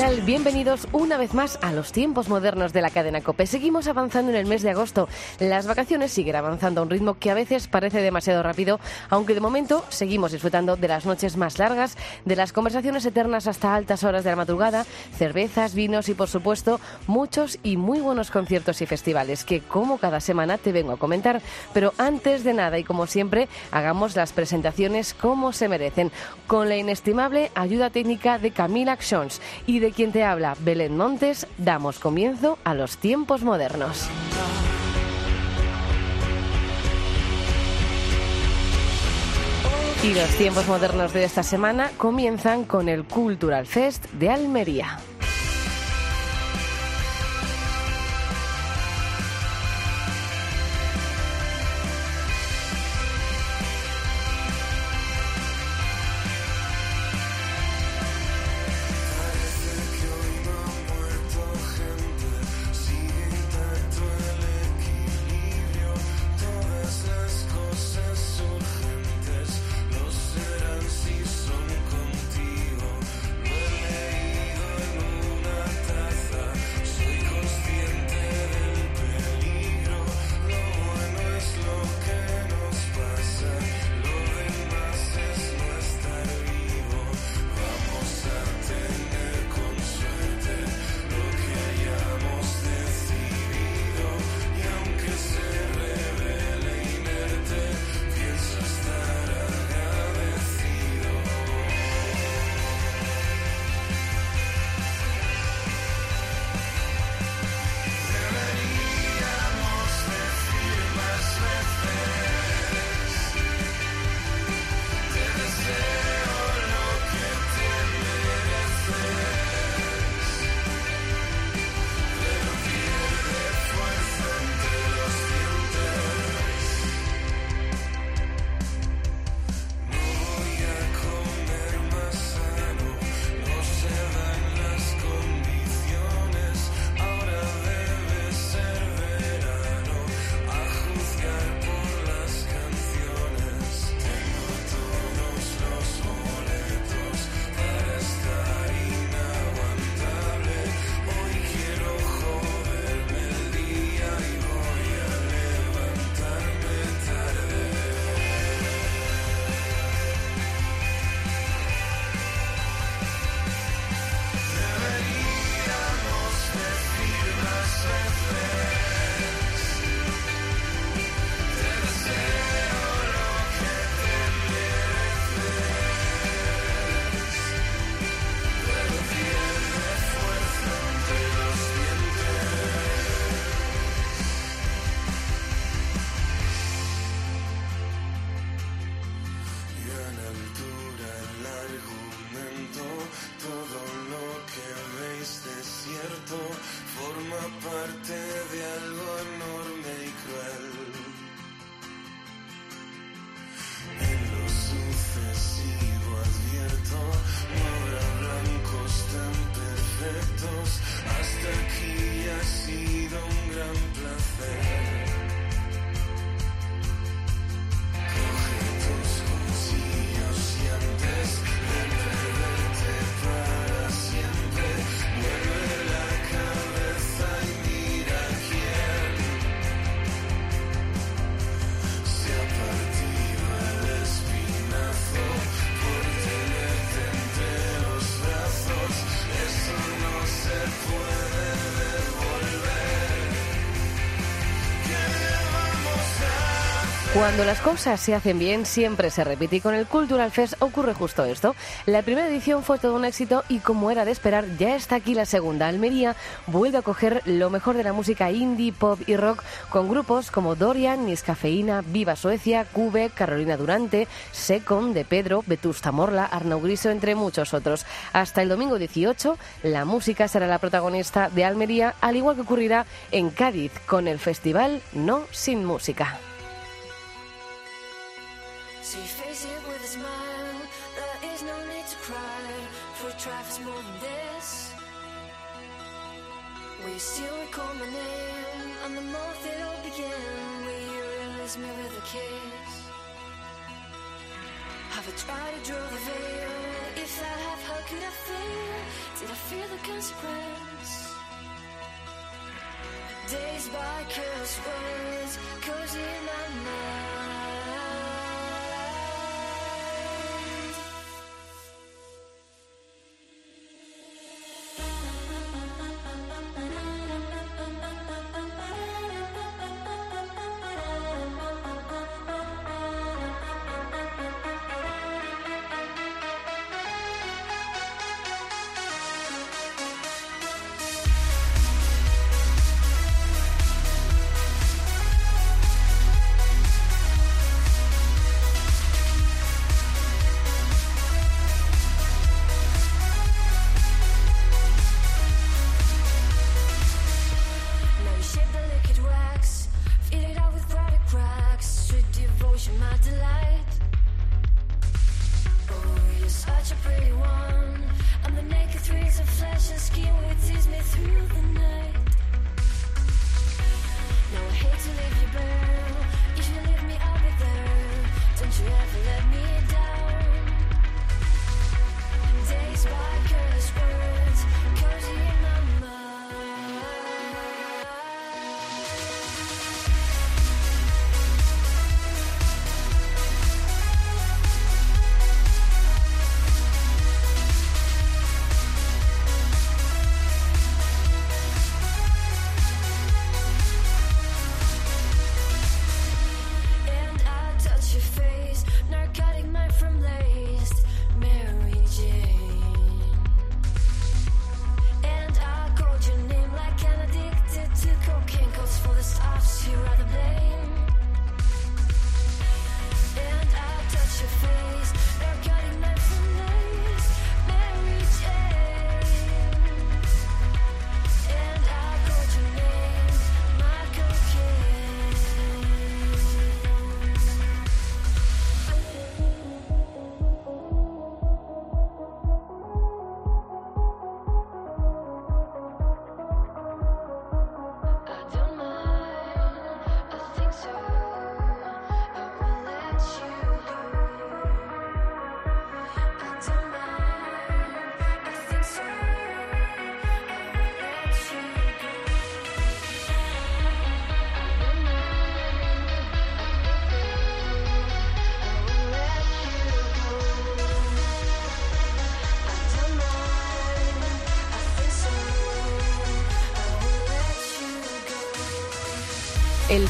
Tal? Bienvenidos una vez más a los tiempos modernos de la cadena Cope. Seguimos avanzando en el mes de agosto. Las vacaciones siguen avanzando a un ritmo que a veces parece demasiado rápido, aunque de momento seguimos disfrutando de las noches más largas, de las conversaciones eternas hasta altas horas de la madrugada, cervezas, vinos y, por supuesto, muchos y muy buenos conciertos y festivales que, como cada semana, te vengo a comentar. Pero antes de nada y como siempre, hagamos las presentaciones como se merecen, con la inestimable ayuda técnica de Camila Actions y de quien te habla Belén Montes, damos comienzo a los tiempos modernos. Y los tiempos modernos de esta semana comienzan con el Cultural Fest de Almería. Cuando las cosas se hacen bien, siempre se repite y con el Cultural Fest ocurre justo esto. La primera edición fue todo un éxito y como era de esperar, ya está aquí la segunda. Almería vuelve a coger lo mejor de la música indie, pop y rock con grupos como Dorian, Niscafeína, Viva Suecia, Cube, Carolina Durante, Secon, De Pedro, Vetusta Morla, Arnau Griso, entre muchos otros. Hasta el domingo 18, la música será la protagonista de Almería, al igual que ocurrirá en Cádiz con el festival No Sin Música. So you face it with a smile. There is no need to cry. For for more than this. You still recall my name? And the month it all began. Will you release me with a kiss? Have I tried to draw the veil? If I have, how could I fail? Did I feel the consequence? Days by curse words, cozy in my mind.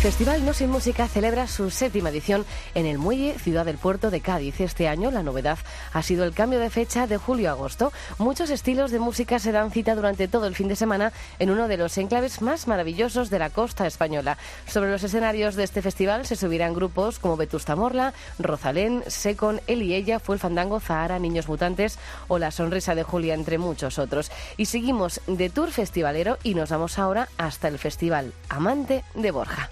Festival No Sin Música celebra su séptima edición en el Muelle Ciudad del Puerto de Cádiz. Este año la novedad ha sido el cambio de fecha de julio a agosto. Muchos estilos de música se dan cita durante todo el fin de semana en uno de los enclaves más maravillosos de la costa española. Sobre los escenarios de este festival se subirán grupos como Vetusta Morla, Rosalén, Secon, Él y Ella, Fue el Fandango, Zahara, Niños Mutantes o La Sonrisa de Julia, entre muchos otros. Y seguimos de tour festivalero y nos vamos ahora hasta el Festival Amante de Borja.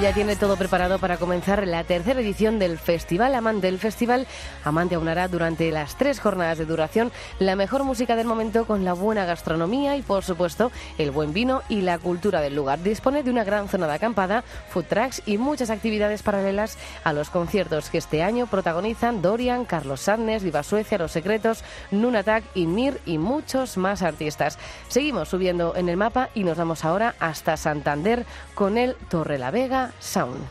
Ya tiene todo preparado para comenzar la tercera edición del Festival Amante. El festival Amante aunará durante las tres jornadas de duración la mejor música del momento con la buena gastronomía y, por supuesto, el buen vino y la cultura del lugar. Dispone de una gran zona de acampada, food trucks y muchas actividades paralelas a los conciertos que este año protagonizan Dorian, Carlos Sarnes, Viva Suecia, Los Secretos, Nunatak y Mir y muchos más artistas. Seguimos subiendo en el mapa y nos vamos ahora hasta Santander con el Torre la Vega Sound.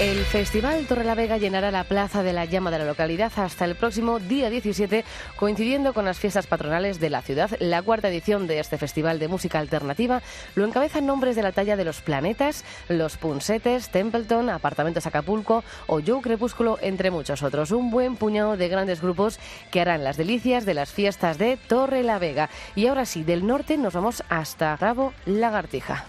El Festival Torrelavega llenará la plaza de la llama de la localidad hasta el próximo día 17, coincidiendo con las fiestas patronales de la ciudad. La cuarta edición de este festival de música alternativa lo encabezan nombres de la talla de Los Planetas, Los Punsetes, Templeton, Apartamentos Acapulco o Joe Crepúsculo, entre muchos otros. Un buen puñado de grandes grupos que harán las delicias de las fiestas de Torrelavega. Y ahora sí, del norte nos vamos hasta Rabo Lagartija.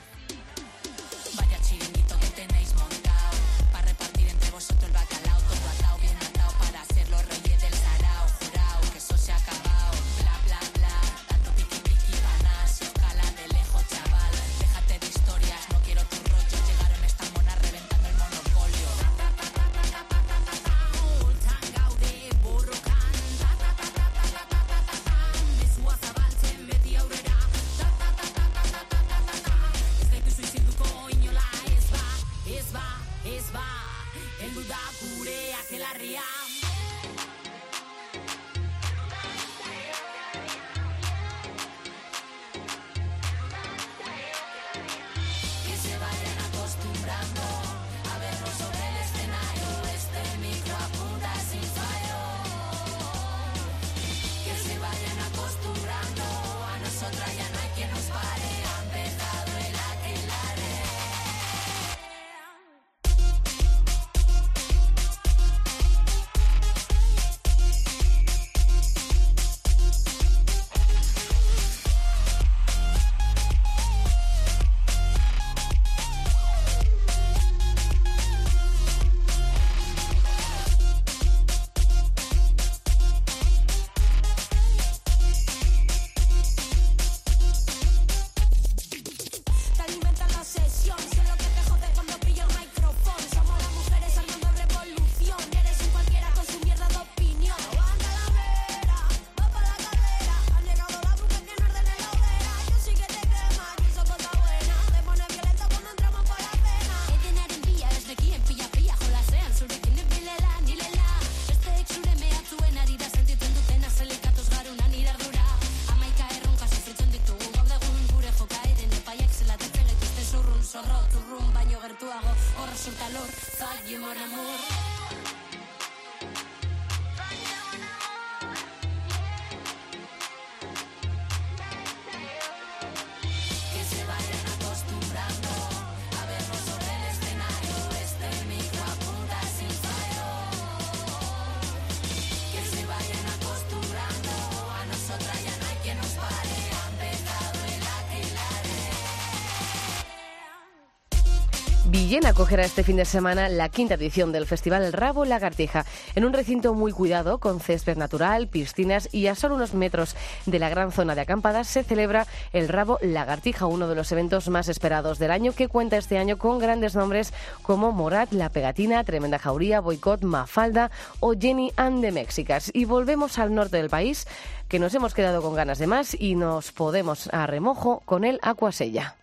Villena acogerá este fin de semana la quinta edición del Festival Rabo Lagartija, en un recinto muy cuidado, con césped natural, piscinas y a solo unos metros de la gran zona de acampadas se celebra el Rabo Lagartija, uno de los eventos más esperados del año, que cuenta este año con grandes nombres como Morat, La Pegatina, Tremenda Jauría, Boicot, Mafalda o Jenny and the Mexicas. Y volvemos al norte del país, que nos hemos quedado con ganas de más y nos podemos a remojo con el Acuasella.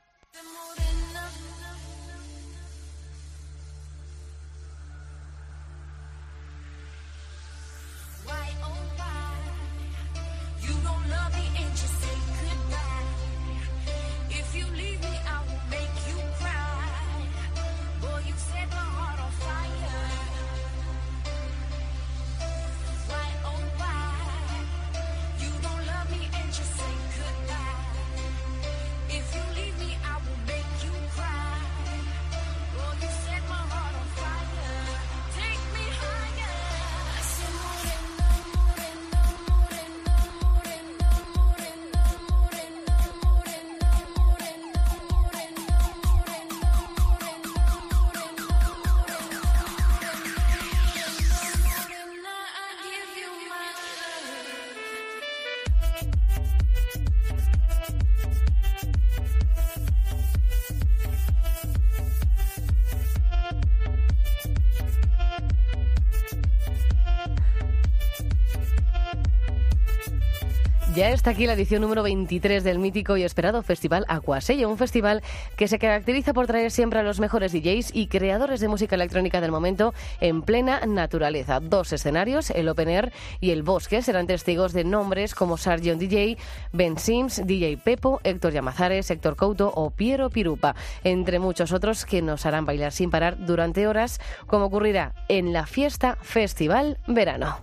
Ya está aquí la edición número 23 del mítico y esperado Festival Aquasella, un festival que se caracteriza por traer siempre a los mejores DJs y creadores de música electrónica del momento en plena naturaleza. Dos escenarios, el Open Air y el Bosque, serán testigos de nombres como Sargent DJ, Ben Sims, DJ Pepo, Héctor Llamazares, Héctor Couto o Piero Pirupa, entre muchos otros que nos harán bailar sin parar durante horas, como ocurrirá en la fiesta Festival Verano.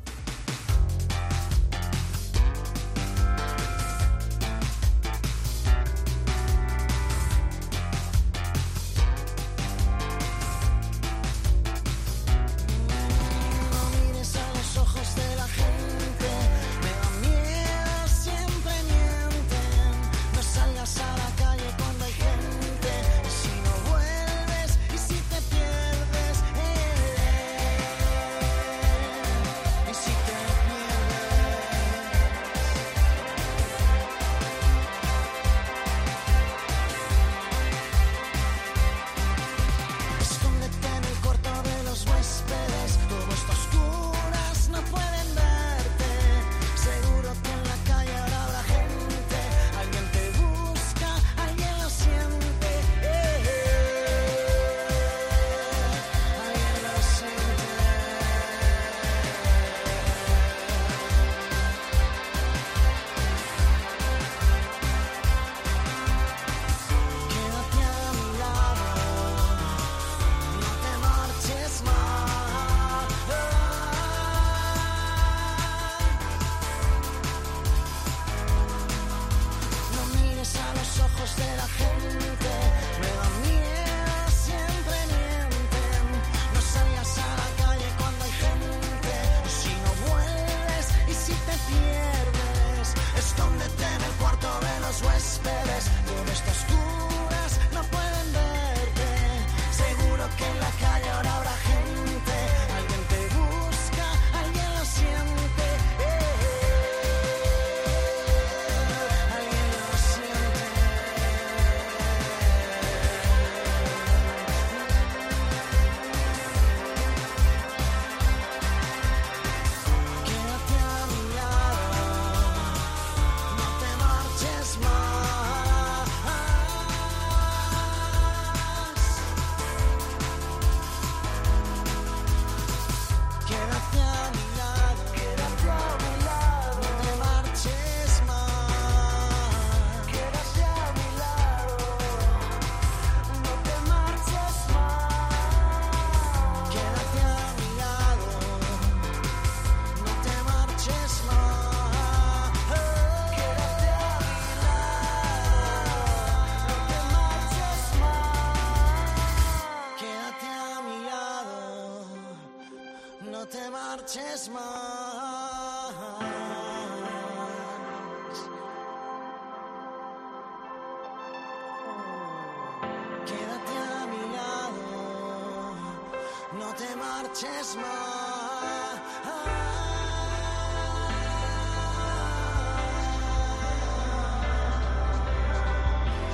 Te marches más.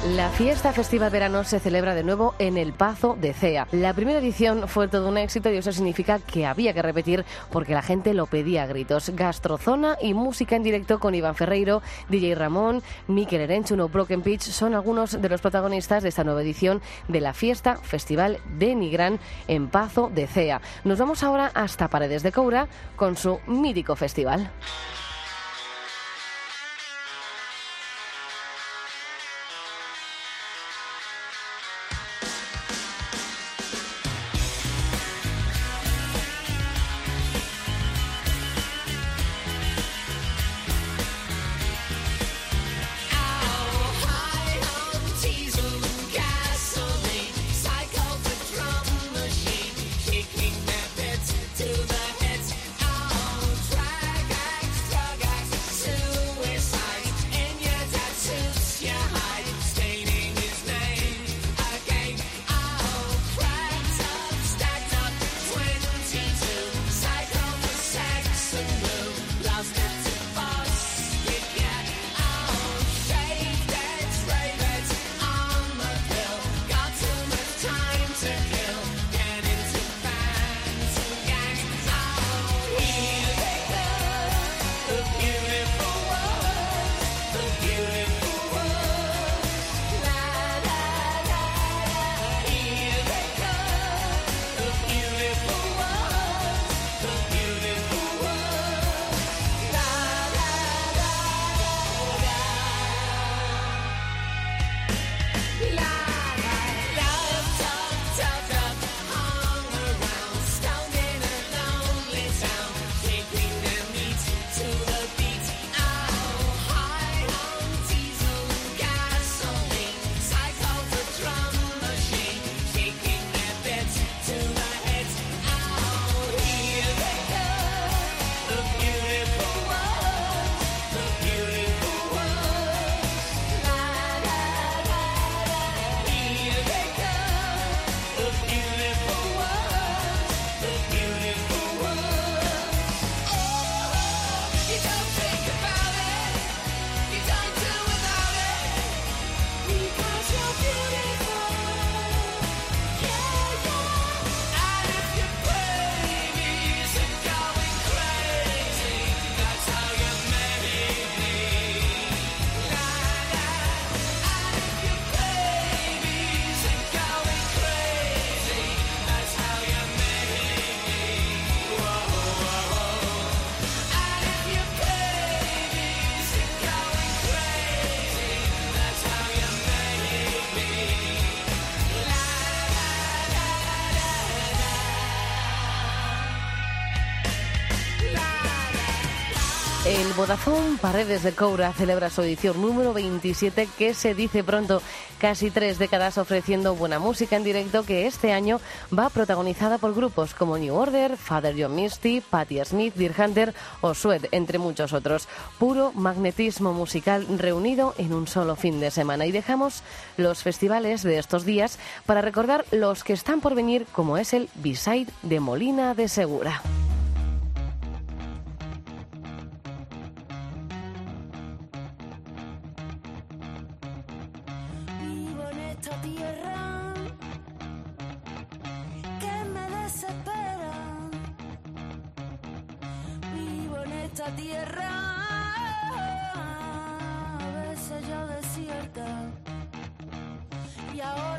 La fiesta festiva verano se celebra de nuevo en el Pazo de Cea. La primera edición fue todo un éxito y eso significa que había que repetir porque la gente lo pedía a gritos. Gastrozona y música en directo con Iván Ferreiro, DJ Ramón, Mikel Erenchu, No Broken Pitch son algunos de los protagonistas de esta nueva edición de la fiesta festival de Nigrán en Pazo de Cea. Nos vamos ahora hasta Paredes de Coura con su mítico festival. El Vodafone Paredes de Coura celebra su edición número 27 que se dice pronto, casi tres décadas ofreciendo buena música en directo que este año va protagonizada por grupos como New Order, Father John Misty, Patti Smith, Deer Hunter o Sweat, entre muchos otros. Puro magnetismo musical reunido en un solo fin de semana. Y dejamos los festivales de estos días para recordar los que están por venir como es el B-Side de Molina de Segura. Esta tierra a veces ya desierta. Y ahora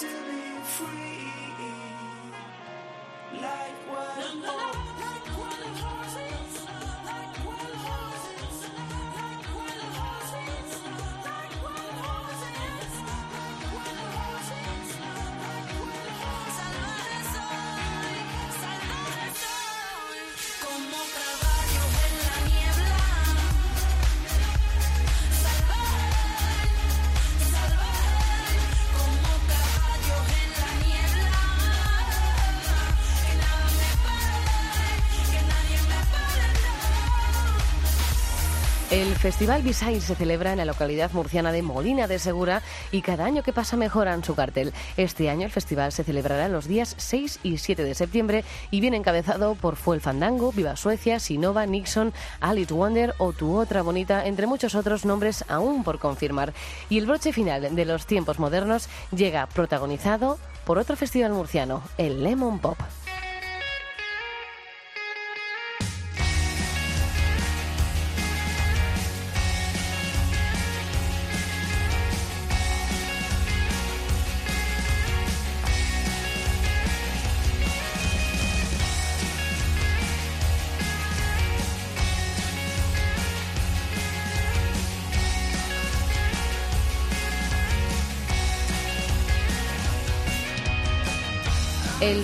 to be free, Festival Bisay se celebra en la localidad murciana de Molina de Segura y cada año que pasa mejoran su cartel. Este año el festival se celebrará los días 6 y 7 de septiembre y viene encabezado por Fuel Fandango, Viva Suecia, Sinova, Nixon, Alice Wonder o Tu Otra Bonita, entre muchos otros nombres aún por confirmar. Y el broche final de los tiempos modernos llega protagonizado por otro festival murciano, el Lemon Pop.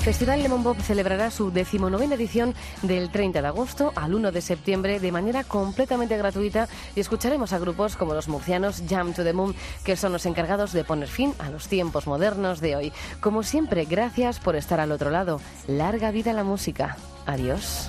Festival Lemon Pop celebrará su decimonovena edición del 30 de agosto al 1 de septiembre de manera completamente gratuita y escucharemos a grupos como los murcianos Jam to the Moon, que son los encargados de poner fin a los tiempos modernos de hoy. Como siempre, gracias por estar al otro lado. Larga vida la música. Adiós.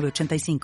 906985.